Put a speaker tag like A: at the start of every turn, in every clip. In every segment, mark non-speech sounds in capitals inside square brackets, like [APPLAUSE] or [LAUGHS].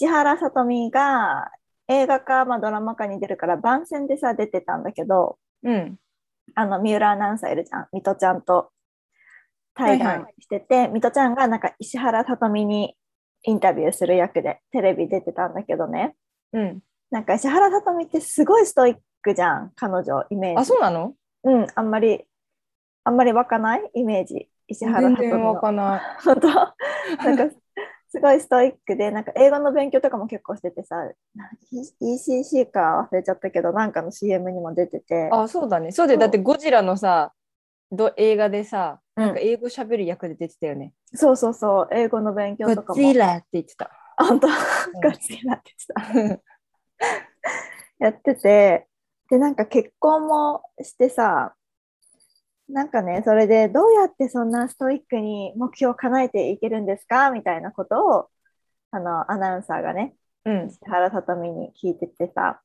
A: 石原さとみが映画か、まあ、ドラマ化に出るから番宣でさ出てたんだけど
B: うん。
A: あの三浦アナウンサーいるじゃん。水戸ちゃんと対談
B: はいは
A: してて、水戸ちゃんがなんか石原さとみにインタビューする役でテレビ出てたんだけどね。
B: うん。
A: なんか石原さとみってすごいストイックじゃん彼女イメージ。
B: あ、そうなの？
A: うんあんまりあんまり湧かないイメージ。石原
B: 全
A: さとみの。
B: 然わかんない。[LAUGHS]
A: 本当？[LAUGHS] なんかすごいストイックでなんか英語の勉強とかも結構しててさな ECC か忘れちゃったけどなんかの CM にも出てて。
B: あ、そうだね。そうで、だってゴジラのさ、ど映画でさ、
A: うん。
B: なんか英語喋る役で出てたよね。
A: そうそうそう。英語の勉強とかも。
B: ゴジラって言ってた。
A: あ本当？ガチになってた。やってて。でなんか結婚もしてさなんかねそれでどうやってそんなストイックに目標を叶えていけるんですかみたいなことをあのアナウンサーがね
B: うん。
A: 石原さとみに聞いててさ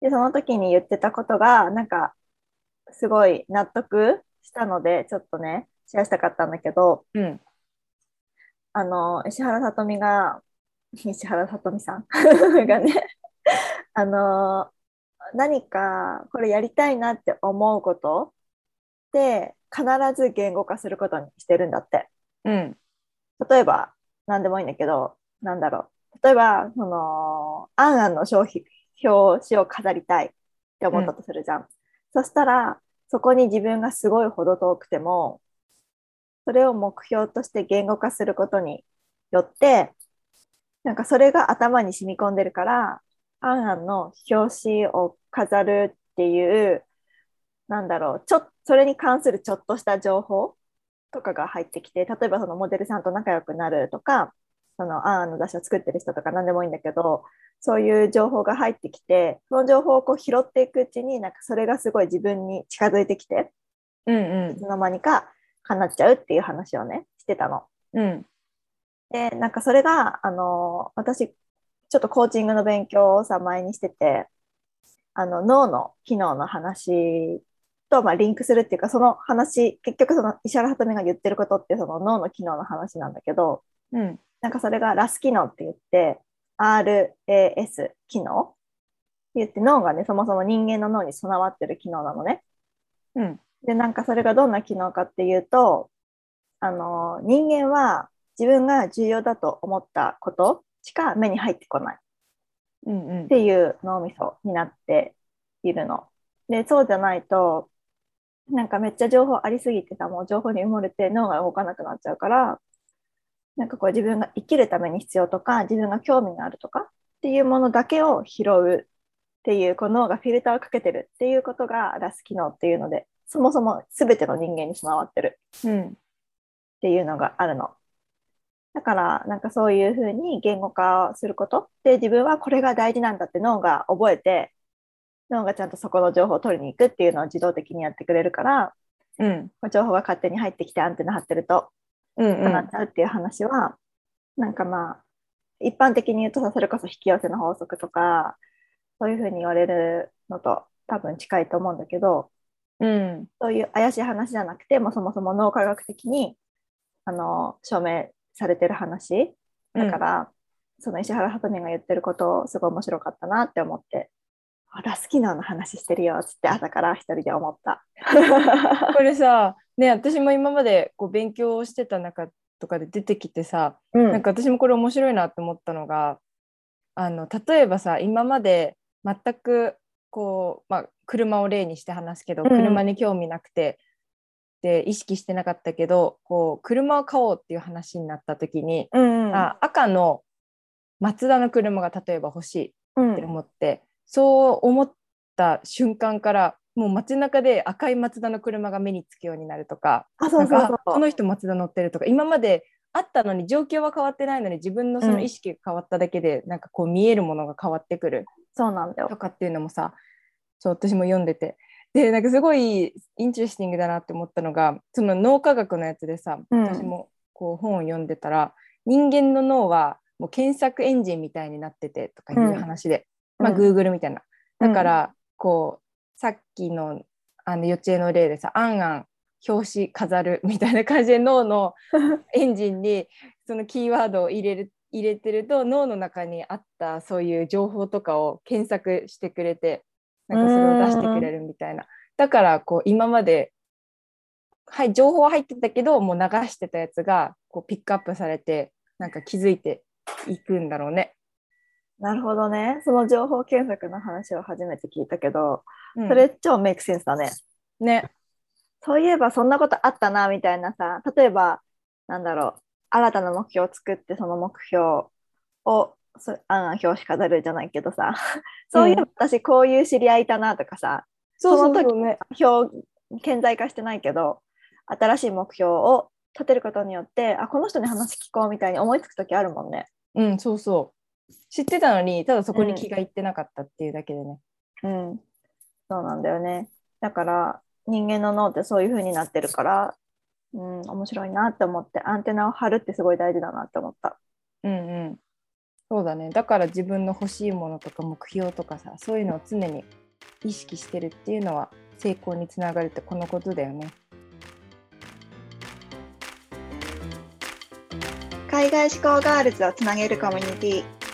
A: でその時に言ってたことがなんかすごい納得したのでちょっとねシェアしたかったんだけど
B: うん。
A: あの石原さとみが [LAUGHS] 石原さとみさん？[LAUGHS] がねあの何かこれやりたいなって思うことって必ず言語化することにしてるんだって。
B: うん。
A: 例えば何でもいいんだけどなんだろう例えばその「あんあん」の商品表紙を飾りたいって思ったとするじゃん、そしたらそこに自分がすごいほど遠くてもそれを目標として言語化することによってなんかそれが頭に染み込んでるから「あんあん」の表紙を飾るっていうなんだろうちょそれに関するちょっとした情報とかが入ってきて例えばそのモデルさんと仲良くなるとかそのあんの出汁を作ってる人とか何でもいいんだけどそういう情報が入ってきてその情報をこう拾っていくうちになんかそれがすごい自分に近づいてきて
B: うん
A: いつの間にか叶っちゃうっていう話をねしてたの。
B: うん。うん。
A: でなんかそれがあの私ちょっとコーチングの勉強をさ前にしててあの脳の機能の話と、まあ、リンクするっていうかその話結局その石原さとみが言ってることってその脳の機能の話なんだけど
B: うん。
A: なんかそれがラス機能って言って RAS 機能って言って脳がねそもそも人間の脳に備わってる機能なのね。
B: うん。
A: でなんかそれがどんな機能かっていうとあの人間は自分が重要だと思ったことしか目に入ってこない
B: うん。うん
A: っ。ていう脳みそになっているの。でそうじゃないとなんかめっちゃ情報ありすぎてさもう情報に埋もれて脳が動かなくなっちゃうからなんかこう自分が生きるために必要とか自分が興味があるとかっていうものだけを拾うっていうこう脳がフィルターをかけてるっていうことがラス機能っていうのでそもそも全ての人間に備わってる
B: うん。
A: っていうのがあるの。だからなんかそういうふうに言語化することで自分はこれが大事なんだって脳が覚えて脳がちゃんとそこの情報を取りに行くっていうのを自動的にやってくれるから
B: うん。
A: 情報が勝手に入ってきてアンテナ張ってると
B: うん。うん。
A: 叶っちゃうっていう話は、なんかまあ一般的に言うとさそれこそ引き寄せの法則とかそういうふうに言われるのと多分近いと思うんだけど
B: うん。
A: そういう怪しい話じゃなくてもうそもそも脳科学的にあの証明されてる話だから、その石原さとみが言ってることすごい面白かったなって思ってあラス機能の話してるよっつって朝から一人で思った。[LAUGHS]
B: これさ、ね、私も今までこう勉強してた中とかで出てきてさ、
A: うん。
B: なんか私もこれ面白いなって思ったのがあの例えばさ今まで全くこう、まあ、車を例にして話すけど、
A: うん。
B: 車に興味なくてで意識してなかったけどこう車を買おうっていう話になった時に、
A: うんうん。
B: あ赤のマツダの車が例えば欲しい
A: うん
B: って思って、そう思った瞬間からもう街中で赤いマツダの車が目につくようになるとか
A: あそう
B: この人マツダ乗ってるとか今まであったのに状況は変わってないのに自分のその意識が変わっただけで、なんかこう見えるものが変わってくる。
A: そうなんだよ。
B: と。かっていうのもさそう私も読んでて。でなんかすごいインテレスティングだなって思ったのがその脳科学のやつでさ、
A: うん。
B: 私もこう本を読んでたら人間の脳はもう検索エンジンみたいになっててとかいう話で、まあ、
A: うん
B: Google みたいな。だか
A: うん
B: ら、こうさっきのあの幼稚園の例でさ「あんあん表紙飾る」みたいな感じで脳の [LAUGHS] エンジンにそのキーワードを入れる入れてると脳の中にあったそういう情報とかを検索してくれてなんかそれを出してくれるみたいなだからこう今まではい情報は入ってたけどもう流してたやつがこうピックアップされてなんか気づいていくんだろうね。
A: なるほどね。その情報検索の話を初めて聞いたけど、
B: うん
A: それ超メイクセンスだね。
B: ね。
A: そういえばそんなことあったなみたいなさ、例えば、なんだろう、新たな目標を作って、その目標を、そあ表紙飾るじゃないけどさ、そういえば私こういう知り合いいたなとかさ、
B: そう
A: その時
B: そうそうね。
A: 表、顕在化してないけど、新しい目標を立てることによって、あ、この人に話聞こうみたいに思いつく時あるもんね。
B: うんそうそう。知ってたのにただそこに気がいってなかったっていうだけでね。
A: うん。そうなんだよね。だから、人間の脳ってそういう風になってるから、うん、面白いなって思って、アンテナを張るってすごい大事だなって思った。
B: うんうん。そうだね。だから自分の欲しいものとか目標とかさ、そういうのを常に意識してるっていうのは成功につながるってこのことだよね。
A: 海外志向ガールズをつなげるコミュニティ、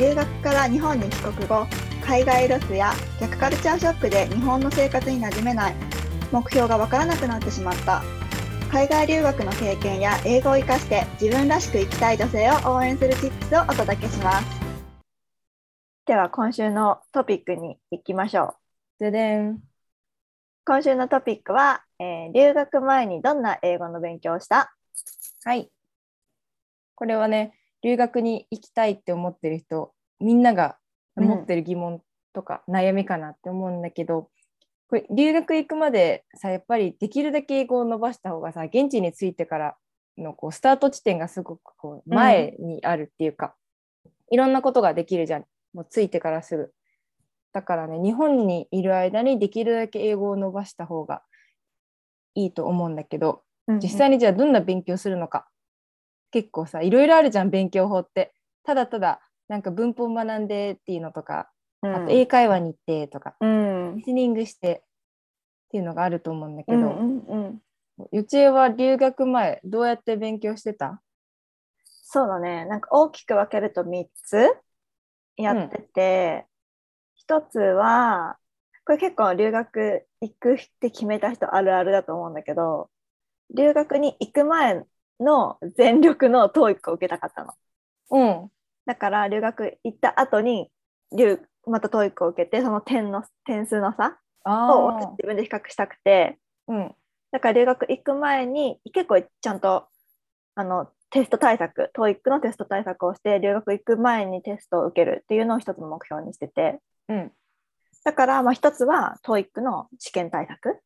A: 留学から日本に帰国後、海外ロスや逆カルチャーショックで日本の生活に馴染めない、目標がわからなくなってしまった。海外留学の経験や英語を活かして自分らしく生きたい女性を応援するチップスをお届けします。では今週のトピックに行きましょう。
B: ででん
A: 今週のトピックは、えー留学前にどんな英語の勉強をした？
B: はいこれはね留学に行きたいって思ってる人みんなが持ってる疑問とか悩みかなって思うんだけど、これ留学行くまでさやっぱりできるだけ英語を伸ばした方がさ現地に着いてからのこうスタート地点がすごくこう前にあるっていうか、いろんなことができるじゃん。もう着いてからすぐ。だからね日本にいる間にできるだけ英語を伸ばした方がいいと思うんだけど実際にじゃあどんな勉強するのか結構さいろいろあるじゃん勉強法って。ただただなんか文法学んでっていうのとか
A: うん。
B: あと英会話に行ってとか、
A: うん。
B: リスニングしてっていうのがあると思うんだけど、
A: うんうんうん。
B: ゆちえは留学前どうやって勉強してた？
A: そうだね。なんか大きく分けると3つやってて、1つは、これ結構留学行くって決めた人あるあるだと思うんだけど、留学に行く前の全力の TOEIC を受けたかったの。
B: うん。
A: だから留学行った後に留また TOEIC を受けて、その点の点数の差を
B: あ
A: 自分で比較したくて、
B: ーうん。
A: だから留学行く前に結構ちゃんとあのテスト対策、TOEIC のテスト対策をして、留学行く前にテストを受けるっていうのを一つの目標にしてて、
B: うん。
A: だからまあ一つは TOEIC の試験対策。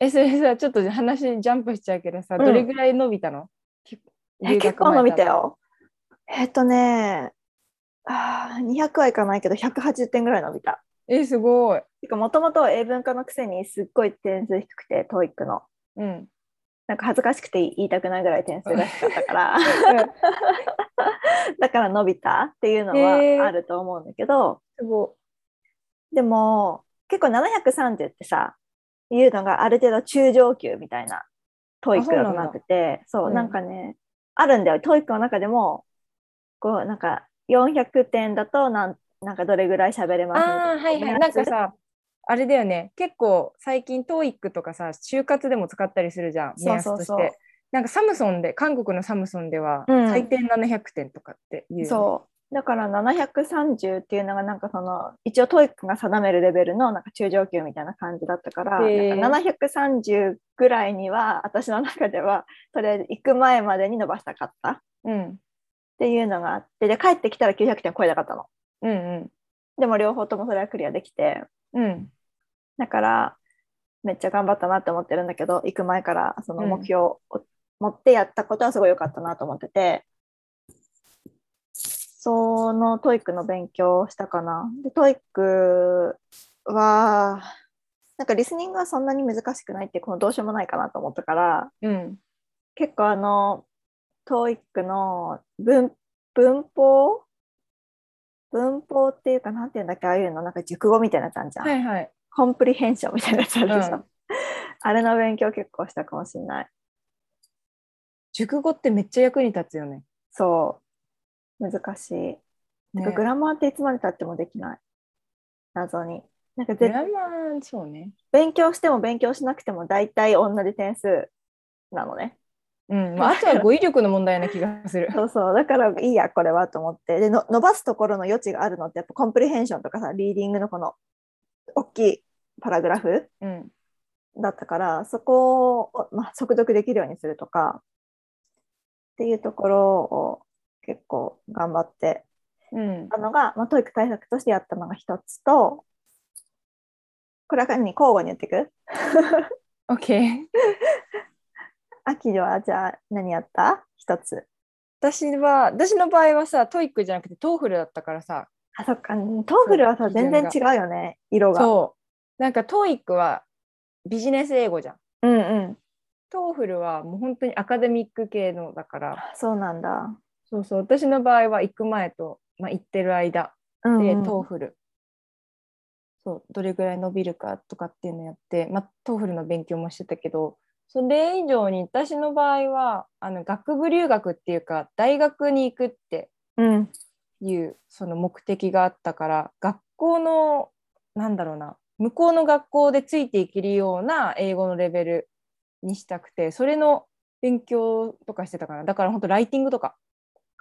B: えそれさちょっと話ジャンプしちゃうけどさ、
A: うん
B: どれぐらい伸びたの？
A: え結構伸びた。よ。えっとね、あー200はいかないけど180点ぐらい伸びた。
B: えすごい。
A: てかもともと英文化のくせにすっごい点数低くて TOEIC の。
B: うん。
A: なんか恥ずかしくて言いたくないぐらい点数が低かったから。[LAUGHS] だから伸びたっていうのはあると思うんだけど、
B: すご
A: でも結構730ってさいうのがある程度中上級みたいなTOEICだとなっててそう
B: うん。
A: なんかねあるんだよ。 TOEICの中でもこうなんか400点だとなんなんかどれぐらい喋れ
B: い。
A: ます
B: ああはいはい。なんかさあれだよね。結構最近 TOEIC とかさ就活でも使ったりするじゃん。目安として。
A: そう。そうそう
B: なんかサムソンで韓国のサムソンでは
A: うん。
B: 最低700点とかっていう、
A: そうだから730っていうのがなんかその一応 TOEICが定めるレベルのなんか中上級みたいな感じだったからなんか730ぐらいには私の中ではとりあえず行く前までに伸ばしたかった。っ
B: うん。
A: ていうのがあってで帰ってきたら900点超えたかったの。
B: うんうん。
A: でも両方ともそれはクリアできて。
B: うん。
A: だからめっちゃ頑張ったなって思ってるんだけど行く前からその目標を持ってやったことはすごい良かったなと思っててその TOEICの勉強をしたかな。で、 TOEICは、なんかリスニングはそんなに難しくないって、このどうしようもないかなと思ったから、
B: うん。
A: 結構あの、 TOEICの文文法文法っていうか、なんていうんだっけ、ああいうの、なんか熟語みたいなやつあるじゃん。
B: はいはい。
A: comprehension みたいなやつあるでしょ。
B: うん
A: あれの勉強結構したかもしれない。
B: 熟語ってめっちゃ役に立つよね。
A: そう。難しい。
B: ね
A: grammar っていつまでたってもできない。謎に。なんか
B: グ
A: ぜ
B: ラマー、そうね。
A: 勉強しても勉強しなくても大体同じ点数なのね。
B: うん。まあ、あとは語彙力の問題な気がする。[LAUGHS]
A: そうそう。だからいいや、これはと思って。での、伸ばすところの余地があるのって、やっぱコンプリヘンションとかさ、リーディングのこの大きいパラグラフ
B: うん。
A: だったから、そこを、まあ、速読できるようにするとか、っていうところを結構頑張って
B: うん。
A: たのが、まあ、 TOEIC対策としてやったのが一つと、これは何交互に言っていく
B: OK。
A: 秋ではじゃあ何やった？一つ。
B: 私は、私の場合はさ、 TOEICじゃなくて TOEFLだったからさ、
A: あ、そっか。 TOEFLはさ、全然違うよね、色が。
B: そう。なんか TOEICはビジネス英語じゃん。
A: うんうん。
B: TOEFLはもう本当にアカデミック系のだから、
A: そうなんだ。
B: そうそう、私の場合は行く前と、まあ、行ってる間で、 TOEFL。そう、どれぐらい伸びるかとかっていうのやって、まあ、 TOEFLの勉強もしてたけど、それ以上に私の場合は、あの学部留学っていうか、大学に行くって
A: うん。
B: いうその目的があったから学校のなんだろうな向こうの学校でついていけるような英語のレベルにしたくてそれの勉強とかしてたからだから本当ライティングとか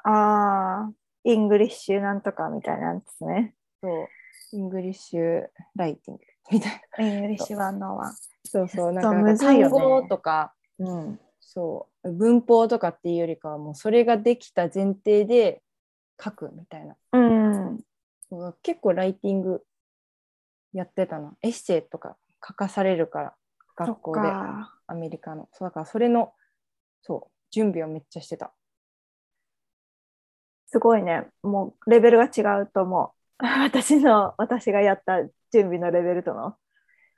A: ああ、 English なんとかみたいなやつね。
B: そう。 English writing みたいな。
A: English one のは。
B: そうそうなんか単語とか
A: うん。
B: そう。文法とかっていうよりかはもうそれができた前提で書くみたいな。
A: うん。
B: 結構ライティングやってたなエッセイとか書かされるから学校で。アメリカの。そうだからそれのそう準備をめっちゃしてた
A: すごいね。もうレベルが違うと思う。[LAUGHS] 私の、私がやった準備のレベルとの。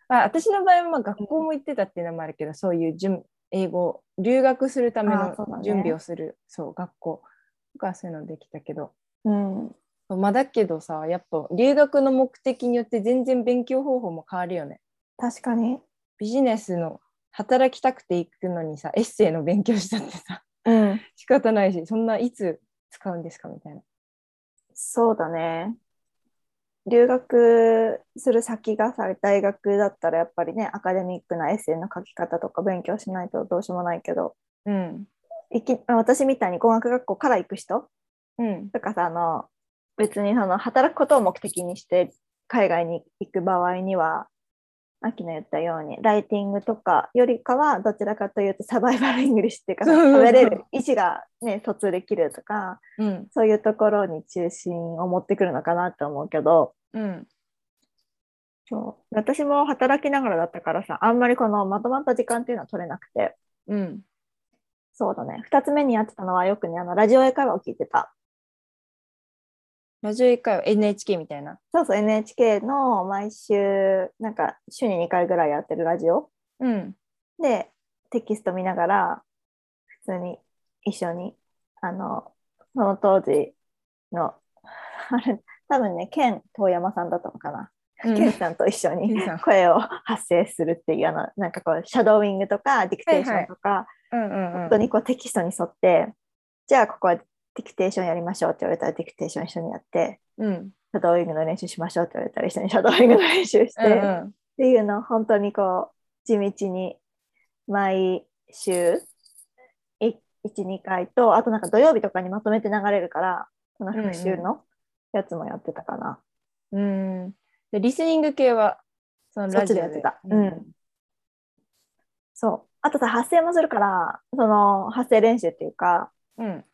B: あ私の場合はまあ学校も行ってたっていうのもあるけど、そういう準英語留学するための準備をするそう,、学校とかそういうのできたけど
A: うん。
B: まあだけどさやっぱ留学の目的によって全然勉強方法も変わるよね
A: 確かに。
B: ビジネスの働きたくて行くのにさエッセイの勉強したってさ
A: うん。[LAUGHS]
B: 仕方ないしそんないつ使うんですか？みたいな。
A: そうだね。留学する先がさ、大学だったらやっぱりね、アカデミックなエッセイの書き方とか勉強しないとどうしようもないけど、
B: うん。
A: いき私みたいに語学学校から行く人
B: うん。
A: とかさ、あの、別にその働くことを目的にして海外に行く場合には、秋の言ったように、ライティングとかよりかは、どちらかというと survival English っていうか、
B: そうそうそう。
A: 喋れる、意思がね、疎通できるとか、
B: うん。
A: そういうところに中心を持ってくるのかなと思うけど、
B: うん。
A: そう。私も働きながらだったからさ、あんまりこのまとまった時間っていうのは取れなくて、
B: うん。
A: そうだね、2つ目にやってたのはよくね、あのラジオ英会話を聞いてた。
B: ラジオ英会話 NHK みたいな。
A: そうそう、NHK の毎週、なんか週に2回ぐらいやってるラジオ。
B: うん。
A: で、テキスト見ながら、普通に一緒に、あの、その当時の、あれ、多分ね、ケン遠山さんだったのかな。
B: うん。
A: ケンさんと一緒に声を発声するっていうあのなんかこうシャドーイングとかディクテーションとか、
B: うんうんうん。
A: 本当にこうテキストに沿ってじゃあここはディクテーションやりましょうって言われたらディクテーション一緒にやって
B: うん
A: シャドーイングの練習しましょうって言われたら一緒にシャドーイングの練習して、っ
B: うんうん
A: ていうのを本当にこう地道に毎週12回とあとなんか土曜日とかにまとめて流れるからその復習のやつもやってたかな。
B: うんでリスニング系はそのラジオ
A: ちでやってた。うん。そう。あとさ、発声もするから、その発声練習っていうか、
B: うん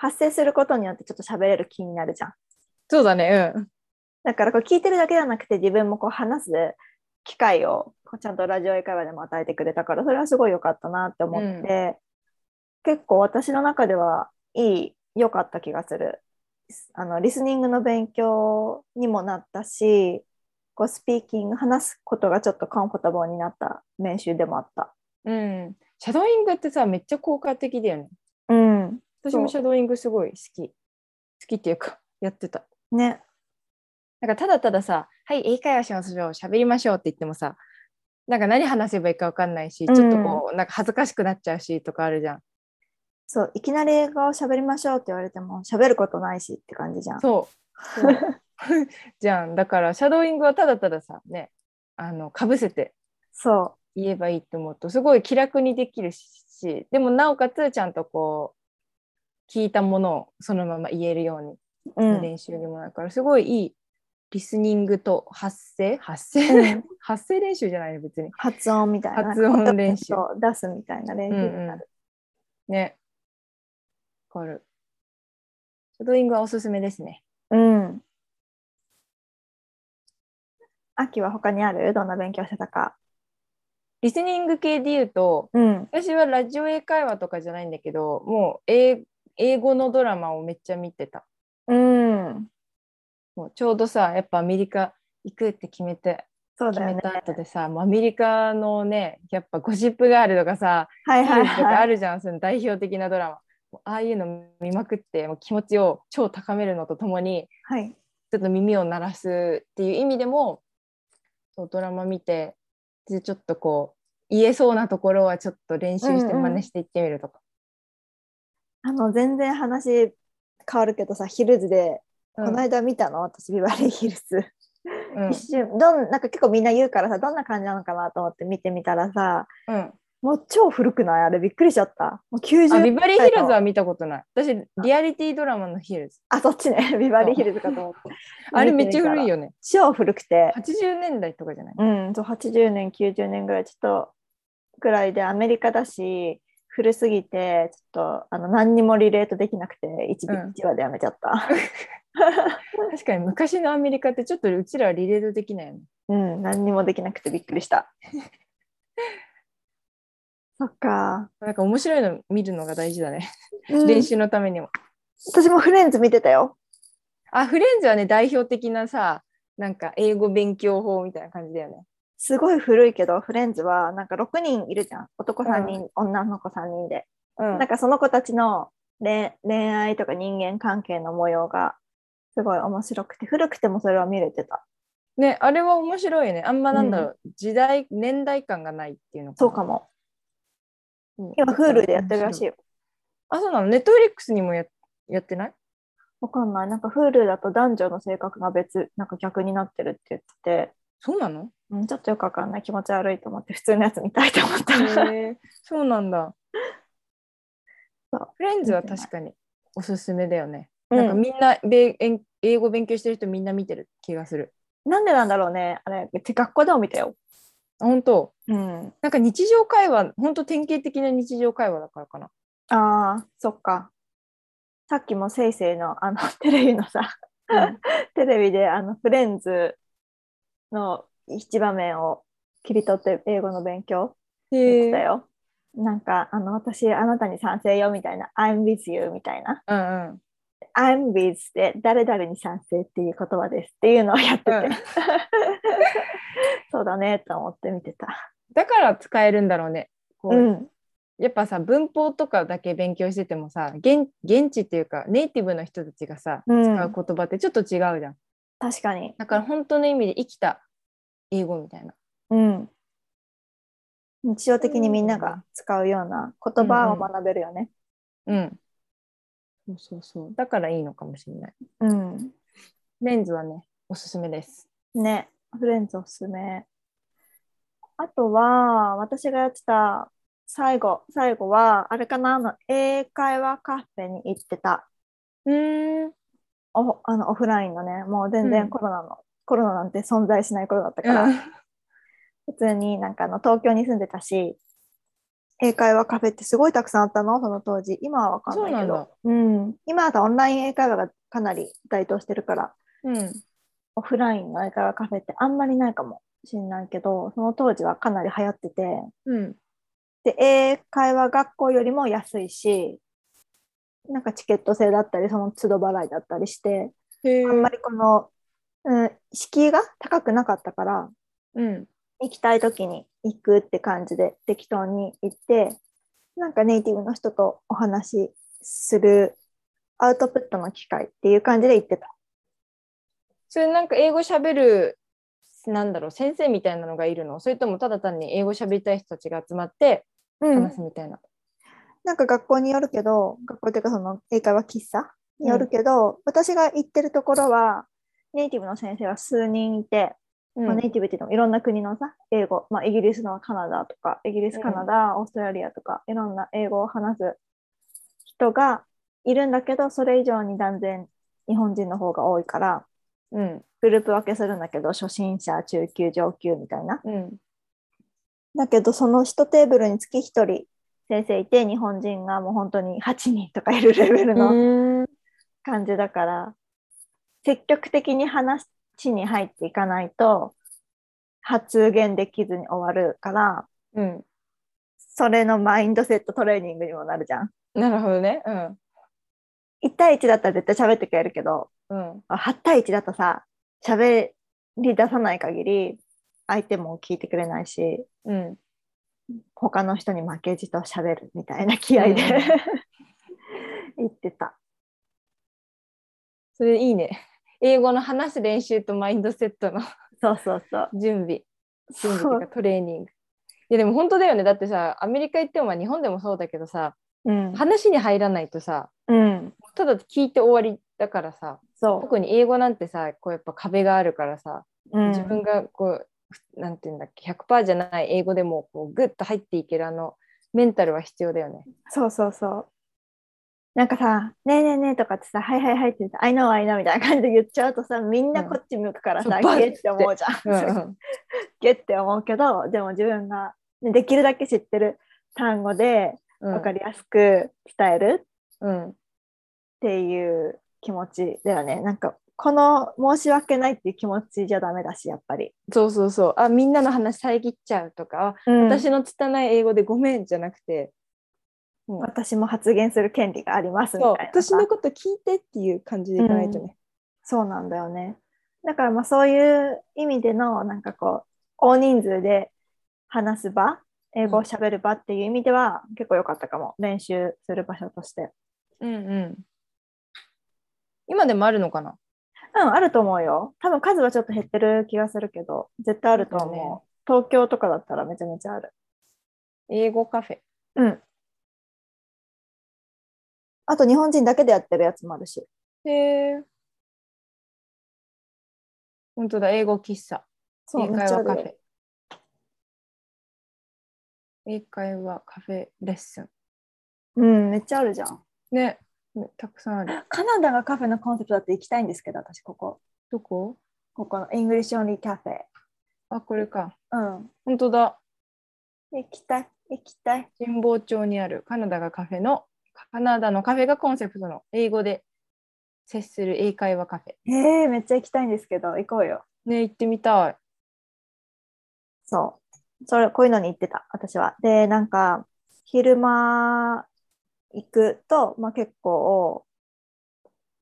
A: 発声することによってちょっと喋れる気になるじゃん。
B: そうだねうん
A: だからこう聞いてるだけじゃなくて自分もこう話す機会をこうちゃんとラジオ英会話でも与えてくれたから、それはすごい良かったなって思って、結構私の中ではいい、良かった気がする。あのリスニングの勉強にもなったしこうスピーキング話すことがちょっとコンフォータブルになった練習でもあった。
B: うん。シャドーイングってさ、めっちゃ効果的だよね。
A: うん、
B: 私もシャドーイングすごい好き。好きっていうか、[LAUGHS] やってた。
A: ね。
B: なんかただたださ、はい、英会話しましょう、喋りましょうって言ってもさ、なんか何話せばいいか分かんないし、ちょっとこう、なんか恥ずかしくなっちゃうしとかあるじゃん。
A: そういきなり英語を喋りましょうって言われても喋ることないしって感じじゃん。
B: そう。そう [LAUGHS] じゃん。だから、シャドーイングはただたださ、ね、あの、かぶせて
A: そ
B: 言えばいいって思うと、すごい気楽にできるし、でもなおかつちゃんとこう、聞いたものをそのまま言えるように
A: う。うん。
B: 練習にもなるから、すごいいいリスニングと発声？発声、
A: うん [LAUGHS]
B: 発声練習じゃないの別に。
A: 発音みたいな。
B: 発音練習
A: 出すみたいな練習になる。
B: ね。わかる。シャドーイングはおすすめですね。
A: うん。秋は他にある？どんな勉強してたか。
B: リスニング系で言うと、
A: うん。
B: 私はラジオ英会話とかじゃないんだけど、もう英英語のドラマをめっちゃ見てた。
A: うん。
B: もうちょうどさ、やっぱアメリカ行くって決めて、決
A: そうだよね。
B: めた後でさ、もうアメリカのね、やっぱゴシップガールとかさ、
A: はいはい
B: ヒルズとか
A: はい。
B: あるじゃん、その代表的なドラマ。ああいうの見まくって、もう気持ちを超高めるのとともに、
A: はい。
B: ちょっと耳を鳴らすっていう意味でも、そうドラマ見て、でちょっとこう、言えそうなところはちょっと練習して真似していってみるとか。
A: あの、全然話変わるけどさ、ヒルズで、
B: うん
A: この間見たの？私、ビバリーヒルズ。
B: うん
A: 一瞬、どん、なんか結構みんな言うからさ、どんな感じなのかなと思って見てみたらさ、
B: うん
A: もう超古くない？あれびっくりしちゃった。もう90
B: あビバリーヒルズは
A: あ
B: 見たことない。私、リアリティドラマのヒルズ。
A: そっちね。[LAUGHS] ビバリーヒルズかと思って。[LAUGHS]
B: あれめっちゃ古い
A: よ。
B: よね。
A: 超古くて。
B: 80年代とかじゃない？
A: うん、そう80年、90年ぐらい、ちょっとぐらいでアメリカだし、古すぎて、ちょっとあの何にもリレートできなくて、1,
B: うん
A: 1話でやめちゃった。[LAUGHS]
B: 確かに昔のアメリカってちょっとうちらはリレートできないよね。
A: うん、何にもできなくてびっくりした。[LAUGHS] そっか。
B: なんか面白いの見るのが大事だね。
A: うん
B: 練習のためにも。
A: 私もフレンズ見てたよ。
B: あ、フレンズはね、代表的なさ、なんか英語勉強法みたいな感じだよね。
A: すごい古いけど、フレンズはなんか6人いるじゃん。男3人、女の子3人で。
B: うん
A: なんかその子たちの恋恋愛とか人間関係の模様がすごい面白くて、古くてもそれは見れてた。
B: ね、あれは面白いね。あんまなんだろう、時代、年代感がないっていうのかな。
A: そうかも。
B: うん
A: 今、Hulu でやってるらしいよ。
B: あ、そうなの？ネットフリックスにもややってない？
A: わかんない。なんか Hulu だと男女の性格が別、なんか逆になってるって言ってて、
B: そうなの？
A: うん、ちょっとよくわかんない気持ち悪いと思って普通のやつ見たいと思った。
B: へえそうなんだ
A: そう。
B: フレンズは確かにおすすめだよね。
A: うん
B: なんかみんなべん英語勉強してる人みんな見てる気がする。
A: なんでなんだろうね。あれ、うち学校でも見たよ。
B: あ本当？
A: うん。
B: なんか日常会話、本当典型的な日常会話だからかな。
A: ああ、そっか。さっきもせいせいのあの [LAUGHS] テレビのさ、
B: うん
A: テレビであのフレンズの一場面を切り取って英語の勉強。したよ。なんかあの私あなたに賛成よみたいな I'm with you みたいな
B: うんうん。
A: I'm with で誰々に賛成っていう言葉ですっていうのをやってて、
B: うん [LAUGHS]
A: そうだねと思って見てた。
B: だから使えるんだろうね。こう
A: うん。
B: やっぱさ文法とかだけ勉強しててもさ現現地っていうかネイティブの人たちがさ、
A: うん
B: 使う言葉ってちょっと違うじゃん。
A: 確かに。
B: だから本当の意味で生きた英語みたいな。
A: うん。日常的にみんなが使うような言葉を学べるよね。
B: うん。そうそうそう。だからいいのかもしれない。
A: うん。
B: レンズはね、おすすめです。
A: ね、フレンズおすすめ。あとは、私がやってた最後、最後は、あれかな、あの、英会話カフェに行ってた。
B: うーん。
A: おあのオフラインのね、もう全
B: うん
A: 然コロナの、コロナなんて存在しない頃だったから、普通になんかあの東京に住んでたし、英会話カフェってすごいたくさんあったの、その当時。今はわかんないけど。うん。今だとオンライン英会話がかなり台頭してるから、
B: うん。
A: オフラインの英会話カフェってあんまりないかもしれないけど、その当時はかなり流行ってて、
B: うん。
A: で、英会話学校よりも安いし、なんかチケット制だったり、その都度払いだったりして、
B: へ
A: あんまりこの、うん、敷居が高くなかったから、
B: うん。
A: 行きたい時に行くって感じで適当に行って、なんかネイティブの人とお話しするアウトプットの機会っていう感じで行ってた。
B: それなんか英語喋る、なんだろう、先生みたいなのがいるの？それともただ単に英語喋りたい人たちが集まって話すみたいな？
A: なんか学校によるけど、学校っていうかその英会話喫茶によるけど、私が行ってるところは、ネイティブの先生は数人いて、
B: うん
A: まあ、ネイティブっていうのもいろんな国のさ、英語、まあ、イギリスのカナダとか、イギリス、
B: うん
A: カナダ、オーストラリアとか、いろんな英語を話す人がいるんだけど、それ以上に断然日本人の方が多いから、
B: うん。
A: グループ分けするんだけど、初心者、中級、上級みたいな。
B: うん。
A: だけど、その1テーブルにつき1人先生いて、日本人がもう本当に8人とかいるレベルの
B: うん。
A: 感じだから、積極的に話に入っていかないと、発言できずに終わるから、
B: うん。
A: それのマインドセットトレーニングにもなるじゃん。
B: なるほどね。うん。
A: 1対1だったら絶対喋ってくれるけど、
B: うん。
A: 8対1だとさ、喋り出さない限り、相手も聞いてくれないし、
B: うん。
A: 他の人に負けじと喋るみたいな気合で、
B: うん [LAUGHS]
A: 言ってた。
B: それいいね。英語の話す練習とマインドセットの
A: そうそうそう。
B: 準備。準備とかトレーニング。いやでも本当だよね。だってさ、アメリカ行ってもまあ日本でもそうだけどさ、
A: うん。
B: 話に入らないとさ、
A: うん。
B: ただ聞いて終わりだからさ、
A: そ
B: 特に英語なんてさ、こうやっぱ壁があるからさ、
A: う。うん、
B: 自分がこう、なんていうんだっけ、100%じゃない英語でもこうグッと入っていけるあのメンタルは必要だよね。
A: そうそうそう。なんかさ、ねえねえねえとかってさ、はいはいはいって言って、I know, I know みたいな感じで言っちゃうとさ、みんなこっち向くからさ、
B: そうバッ
A: ゲって思うじゃん。
B: うんうん [LAUGHS]
A: ゲって思うけど、でも自分がねできるだけ知ってる単語で
B: うん
A: 分かりやすく伝える
B: うん
A: っていう気持ちだよね。なんか、この申し訳ないっていう気持ちじゃダメだし、やっぱり。
B: そうそうそう。あ、みんなの話遮っちゃうとか、私
A: 私
B: の拙い英語でごめんじゃなくて、もう
A: 私も発言する権利がありますみたいなさ。
B: 私のこと聞いてっていう感じでいかないとね。
A: そうなんだよね。だからまあそういう意味でのなんかこう大人数で話す場、英語をしゃべる場っていう意味では結構良かったかも。練習する場所として。
B: うんうん。今でもあるのかな？
A: うん、あると思うよ。多分数はちょっと減ってる気がするけど、絶対あると思う。
B: ね
A: 東京とかだったらめちゃめちゃある。
B: 英語カフェ。
A: うん。あと日本人だけでやってるやつもあるし。
B: へえ。本当だ、英語喫茶。
A: そう、
B: 英会話カフェ。英会話カフェレッスン。
A: うん、めっちゃあるじゃん。
B: ね、たくさんある。
A: カナダがカフェのコンセプトだって行きたいんですけど、私ここ。
B: どこ？
A: ここの English Only Cafe。
B: あ、これか。
A: うん。
B: 本当だ。
A: 行きたい、行きたい。
B: 神保町にあるカナダがカフェの、カナダのカフェがコンセプトの英語で接する英会話カフェ。
A: えー、めっちゃ行きたいんですけど、行こうよ。
B: ね、行ってみたい。
A: そう。それ、こういうのに行ってた、私は。で、なんか、昼間行くと、まあ結構、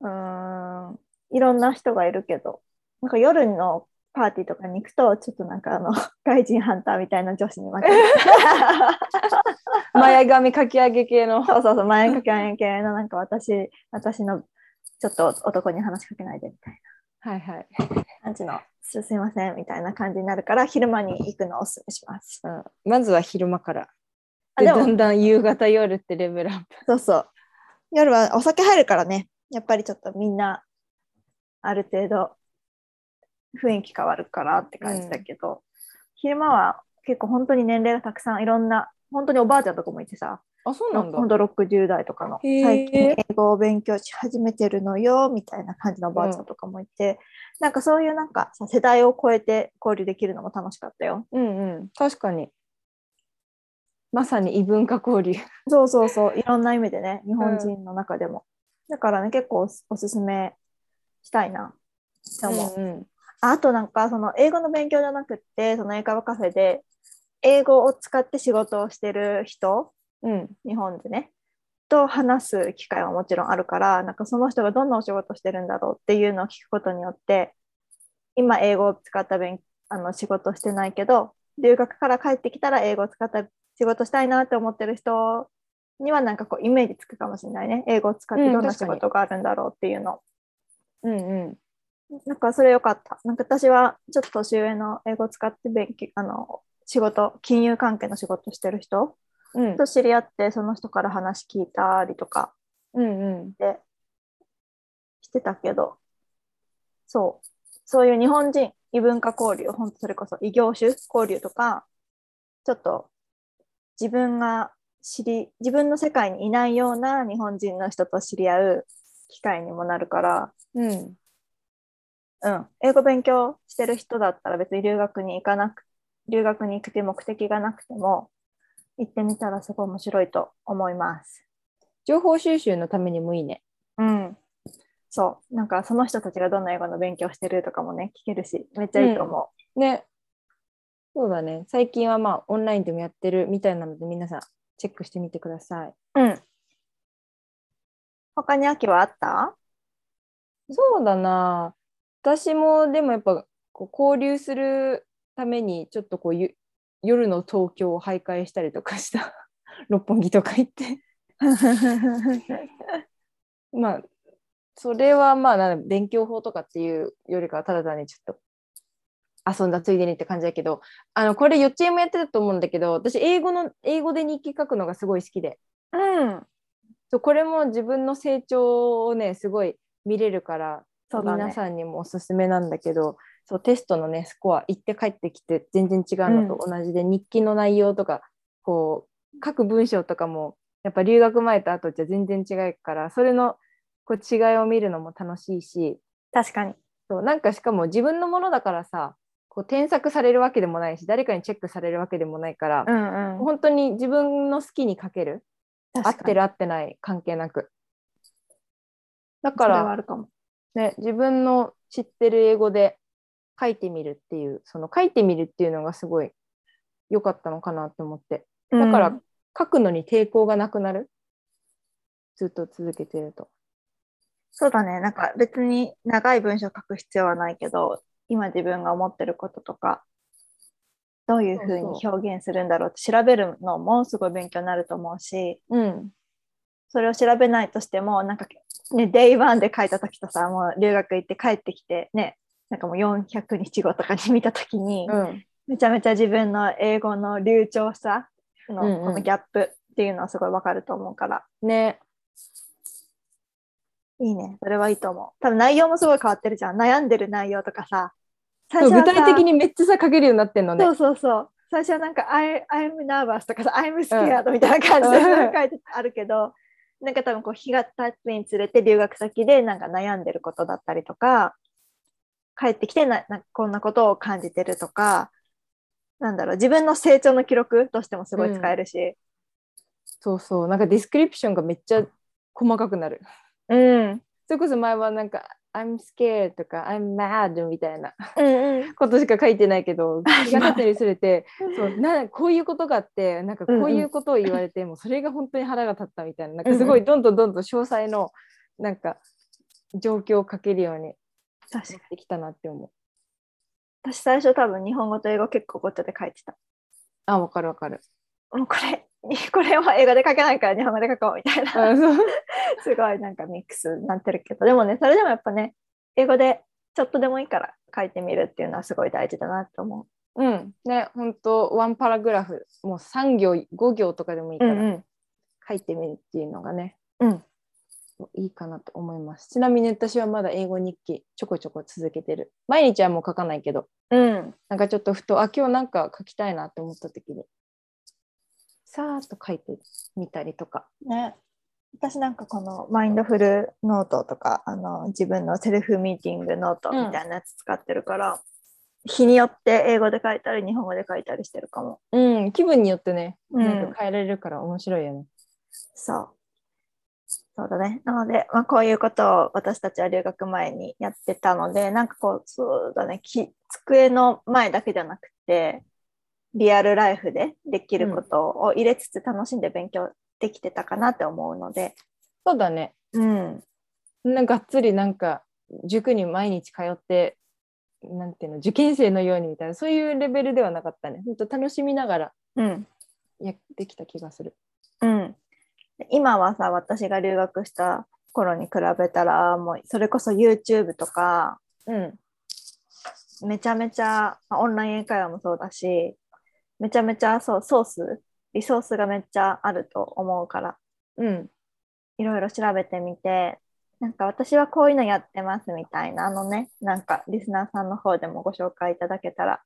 A: うーん、いろんな人がいるけど、なんか夜のパーティーとかに行くと、ちょっとなんかあの、[LAUGHS] 外人ハンターみたいな女子に負けて。[LAUGHS]
B: 前髪かき上げ系の。
A: そうそうそう、前かけあげ系の、なんか私、私の、ちょっと男に話しかけないでみたい
B: はいはい。
A: な感じの、すすいませんみたいな感じになるから、昼間に行くのをおすすめします。
B: うん、まずは昼間から。
A: あで
B: だんだん夕方夜ってレベルアップ。
A: そうそう。夜はお酒入るからね、やっぱりちょっとみんな、ある程度、雰囲気変わるからって感じだけど、昼間は結構本当に年齢がたくさんいろんな、本当におばあちゃんとかもいてさ、
B: あ、そうなんだ。
A: 本当60代とかの、最近英語を勉強し始めてるのよ、みたいな感じのおばあちゃんとかもいて、なんかそういうなんかさ世代を超えて交流できるのも楽しかったよ。
B: うんうん。確かに。まさに異文化交流。
A: そうそうそう、いろんな意味でね、日本人の中でも。だからね、結構おすおすすめしたいなって思う。
B: うんうん
A: あとなんか、その英語の勉強じゃなくって、その英会話カフェで、英語を使って仕事をしてる人、
B: うん
A: 日本でね、と話す機会はもちろんあるからなんかその人がどんなお仕事してるんだろうっていうのを聞くことによって今英語を使った勉あの仕事してないけど留学から帰ってきたら英語を使った仕事したいなって思ってる人にはなんかこうイメージつくかもしれないね。英語を使ってどんな仕事があるんだろうっていうの。
B: うんうん。
A: なんかそれ良かった。なんか私はちょっと年上の英語を使って勉強あの仕事金融関係の仕事してる人
B: うん。
A: と知り合ってその人から話聞いたりとか
B: うんうん。
A: でしてたけどそう。そういう日本人異文化交流本当それこそ異業種交流とかちょっと自分が知り自分の世界にいないような日本人の人と知り合う機会にもなるから、
B: うん
A: うん、英語勉強してる人だったら別に留学に行かなく留学に行くって目的がなくても行ってみたらすごい面白いと思います。
B: 情報収集のためにもいいね。
A: うん。そう。なんかその人たちがどんな英語の勉強してるとかもね、聞けるし、めっちゃいいと思
B: ね。そうだね。最近はまあオンラインでもやってるみたいなので皆さんチェックしてみてください。
A: う。うん。他に秋はあった？
B: そうだな。私もでもやっぱこう交流するためにちょっとこうゆ夜の東京を徘徊したりとかした。[LAUGHS] 六本木とか行って。[LAUGHS] まあそれはまあなんだ勉強法とかっていうよりかはただ単にちょっと遊んだついでにって感じだけどあのこれ幼稚園もやってたと思うんだけど私英語の英語で日記書くのがすごい好きで
A: うん。
B: そうこれも自分の成長をねすごい見れるから
A: そうだね
B: 皆さんにもおすすめなんだけどそうテストのねスコア行って帰ってきて全然違うのと同じで、日記の内容とかこう書く文章とかもやっぱ留学前と後じゃ全然違うからそれのこう違いを見るのも楽しいし
A: 確かに。
B: そうなんかしかも自分のものだからさこう添削されるわけでもないし誰かにチェックされるわけでもないから、
A: んう
B: 本当に自分の好きに書ける合ってる合ってない関係なく。だから。ね、自分の知ってる英語で書いてみるっていうその書いてみるっていうのがすごい良かったのかなって思って。だから、
A: うん
B: 書くのに抵抗がなくなる。ずっと続けてると。
A: そうだね。なんか別に長い文章書く必要はないけど、今自分が思ってることとか、どういうふうに表現するんだろうって調べるのもすごい勉強になると思うし、
B: うん
A: それを調べないとしても、なんかね、 day one で書いた時とさ、もう留学行って帰ってきてね、なんかもう400日後とかに見た時に、
B: うん
A: めちゃめちゃ自分の英語の流暢さの
B: うんうん
A: このギャップっていうのはすごいわかると思うから、
B: ね
A: いいね。それはいいと思う。多分内容もすごい変わってるじゃん。悩んでる内容とかさ。
B: 具体的にめっちゃさ書けるようになってんのね。
A: そうそうそう。最初はなんか、I, I'm nervous とかさ、I'm scared みたいな感じで
B: うん。
A: 書いてあるけど、なんか多分こう日が経つにつれて留学先でなんか悩んでることだったりとか、帰ってきてななこんなことを感じてるとか、なんだろう、自分の成長の記録としてもすごい使えるし、
B: そうそう。なんかディスクリプションがめっちゃ細かくなる。
A: うん、
B: それこそ前はなんか I'm scared とか I'm mad みたいな。
A: うんうん、
B: ことしか書いてないけど [LAUGHS] 気が立つにつれてそうなこういうことがあってなんかこういうことを言われて、もうそれが本当に腹が立ったみたいな。なんかすごいどんどんどんどん詳細のなんか状況を書けるように。なってきたなって思う。
A: 私最初多分日本語と英語結構ごっちゃで書いてた。
B: あわかるわかる。
A: もうこれ、[LAUGHS] これは英語で書けないから日本語で書こうみたいな。[LAUGHS] すごいなんかミックスになってるけど、でもね、それでもやっぱね、英語でちょっとでもいいから書いてみるっていうのはすごい大事だなと思
B: うんね本当ワンパラグラフもう3行5行とかでもいいか
A: う。
B: ら、
A: ん
B: 書いてみるっていうのがね
A: うん。
B: いいかなと思います。ちなみに私はまだ英語日記ちょこちょこ続けてる。毎日はもう書かないけど、
A: うん。
B: なんかちょっとふと、あ、今日なんか書きたいなって思った時に、さーっと書いてみたりとか。
A: ね。私なんかこのマインドフルノートとか、あの自分のセルフミーティングノートみたいなやつ使ってるから、日によって英語で書いたり日本語で書いたりしてるかも。
B: うん、気分によってね、
A: うん
B: なんか変えられるから面白いよね。
A: そう。そうだね。なので、まあ、こういうことを私たちは留学前にやってたので、なんかこう、そうだね、き机の前だけじゃなくて、リアルライフでできることを入れつつ楽しんで勉強できてたかなって思うので、
B: そうだね。
A: う
B: ん、ながっつりなんか塾に毎日通ってなんていうの受験生のようにみたいなそういうレベルではなかったね。本当楽しみながら
A: うん、
B: やってきた気がする。
A: うん。今はさ、私が留学した頃に比べたら、もうそれこそ YouTube とか、
B: うん。
A: めちゃめちゃ、まあオンライン英会話もそうだし、めちゃめちゃそうソース、リソースがめっちゃあると思うから、
B: うん。
A: いろいろ調べてみて、なんか私はこういうのやってますみたいな、あのね、なんかリスナーさんの方でもご紹介いただけたら、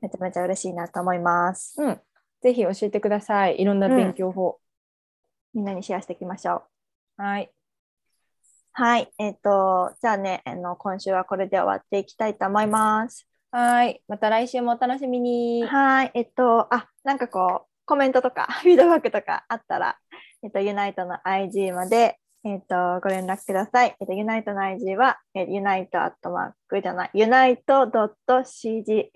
A: めちゃめちゃ嬉しいなと思います。
B: うん。ぜひ教えてください。いろんな勉強法。
A: みんなにシェアしていきましょう。
B: はい。
A: はい、えっ、と、じゃあね、あの今週はこれで終わっていきたいと思います。
B: はい。また来週もお楽しみに。
A: はい、えっと、あ、なんかこう、コメントとか、[LAUGHS] フィードバックとかあったら、えっと、ユナイトの IG まで、えっと、ご連絡ください。えっと、ユナイトの IG は、えユナイトアットマークじゃない、ユナイト .cgmw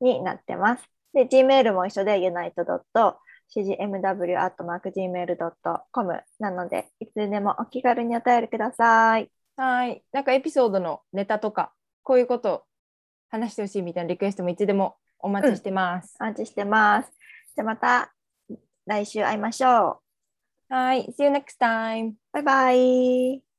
A: になってます。で、Gmail も一緒で、ユナイト .cgmw アットマーク gmail.com なので、いつでもお気軽にお便りください。
B: はい。なんかエピソードのネタとか、こういうことを話してほしいみたいなリクエストもいつでもお待ちしてます。
A: お待ちしてます。じゃあまた来週会いましょう。
B: はい。See you next time.
A: バイバイ。